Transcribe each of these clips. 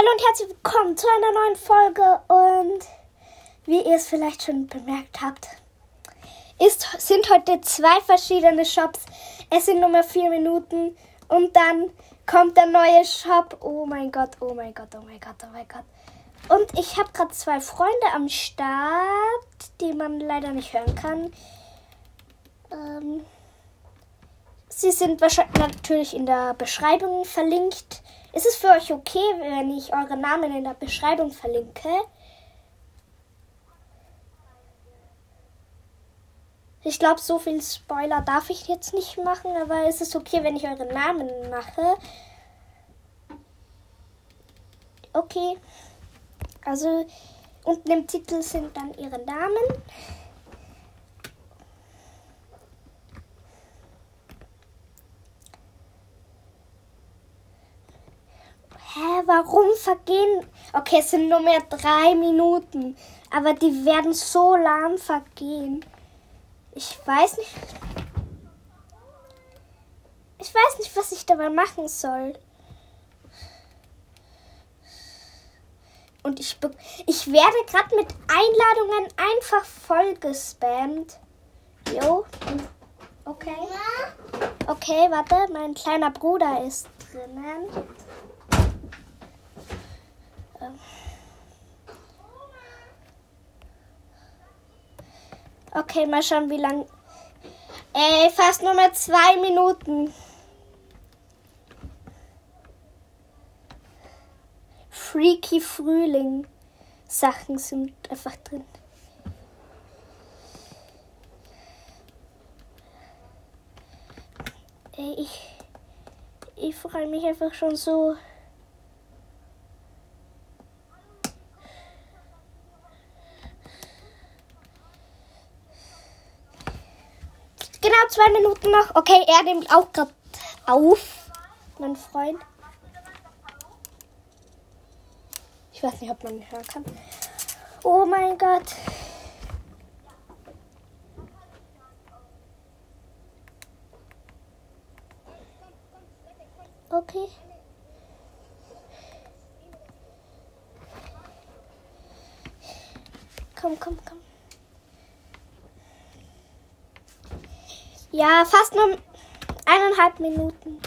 Hallo und herzlich willkommen zu einer neuen Folge und wie ihr es vielleicht schon bemerkt habt, ist, sind heute zwei verschiedene Shops. Es sind nur mehr vier Minuten und dann kommt der neue Shop. Oh mein Gott, oh mein Gott, oh mein Gott, oh mein Gott. Und ich habe gerade zwei Freunde am Start, die man leider nicht hören kann. Ähm, sie sind wahrscheinlich natürlich in der Beschreibung verlinkt. Ist es für euch okay, wenn ich eure Namen in der Beschreibung verlinke? Ich glaube, so viel Spoiler darf ich jetzt nicht machen, aber ist es okay, wenn ich eure Namen mache? Okay. Also unten im Titel sind dann ihre Namen. Hä, warum vergehen? Okay, es sind nur mehr drei Minuten. Aber die werden so lahm vergehen. Ich weiß nicht. Ich weiß nicht, was ich dabei machen soll. Und ich, ich werde gerade mit Einladungen einfach voll gespammt. Jo. Okay. Okay, warte, mein kleiner Bruder ist drinnen. Okay, mal schauen, wie lang. Ey, fast nur mehr zwei Minuten. Freaky Frühling Sachen sind einfach drin. Ey, ich, ich freue mich einfach schon so. Genau zwei Minuten noch. Okay, er nimmt auch gerade auf, mein Freund. Ich weiß nicht, ob man ihn hören kann. Oh mein Gott. Okay. Komm, komm, komm. Ja, fast nur eineinhalb Minuten.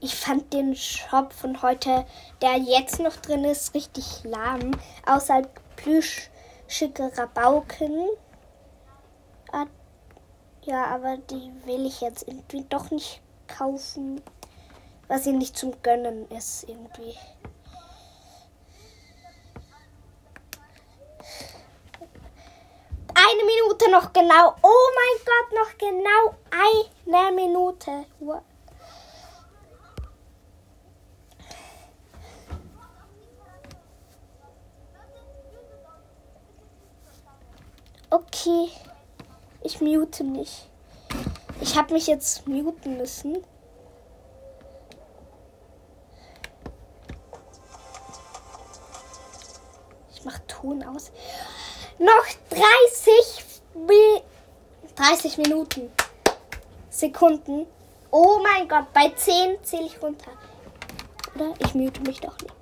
Ich fand den Shop von heute, der jetzt noch drin ist, richtig lahm. Außer plüschige Rabauken. Ah, ja, aber die will ich jetzt irgendwie doch nicht kaufen. Was sie nicht zum Gönnen ist irgendwie. Eine Minute noch genau. Oh mein Gott, noch genau eine Minute. Okay, ich mute mich. Ich habe mich jetzt muten müssen. Ich mache Ton aus. Noch 30, 30 Minuten. Sekunden. Oh mein Gott, bei 10 zähle ich runter. Oder? Ich mute mich doch nicht.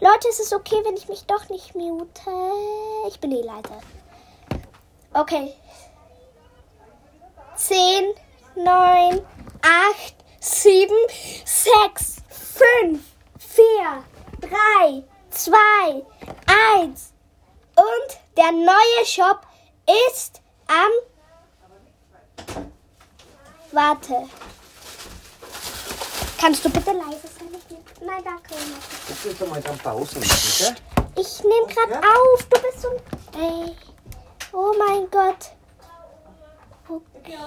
Leute, ist es okay, wenn ich mich doch nicht mute? Ich bin die Leiter. Okay. 10, 9, 8, 7, 6, 5, 4, 3, 2, 1. Und der neue Shop ist am. Warte. Kannst du bitte leise sein? Nein, danke. Du jetzt einmal dann Pause machen, gell? Ich nehme gerade auf. Du bist so. Ey. Oh mein Gott. Okay.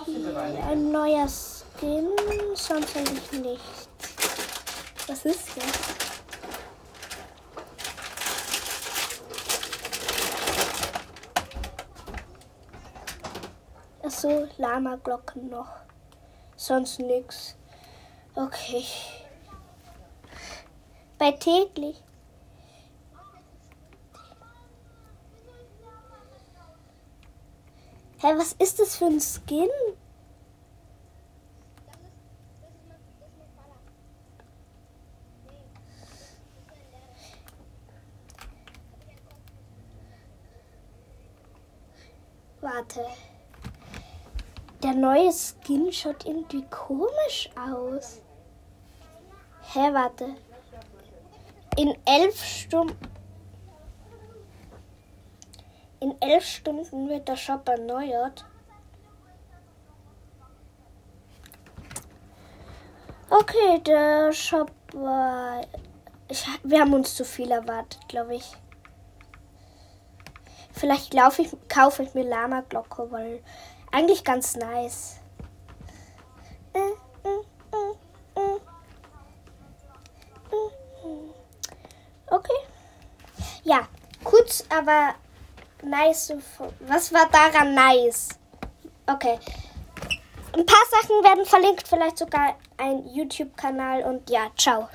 Ein neuer Skin. Sonst will ich nicht. Was ist das? Achso, Lama-Glocken noch. Sonst nix. Okay. Bei täglich. Hä, was ist das für ein Skin? Warte. Der neue Skin schaut irgendwie komisch aus. Hä, warte. In elf Stunden. In elf Stunden wird der Shop erneuert. Okay, der Shop war. Ich, wir haben uns zu viel erwartet, glaube ich. Vielleicht ich, kaufe ich mir Lama Glocke, weil eigentlich ganz nice. Okay. Ja, kurz, aber nice. Was war daran nice? Okay. Ein paar Sachen werden verlinkt, vielleicht sogar ein YouTube-Kanal und ja, ciao.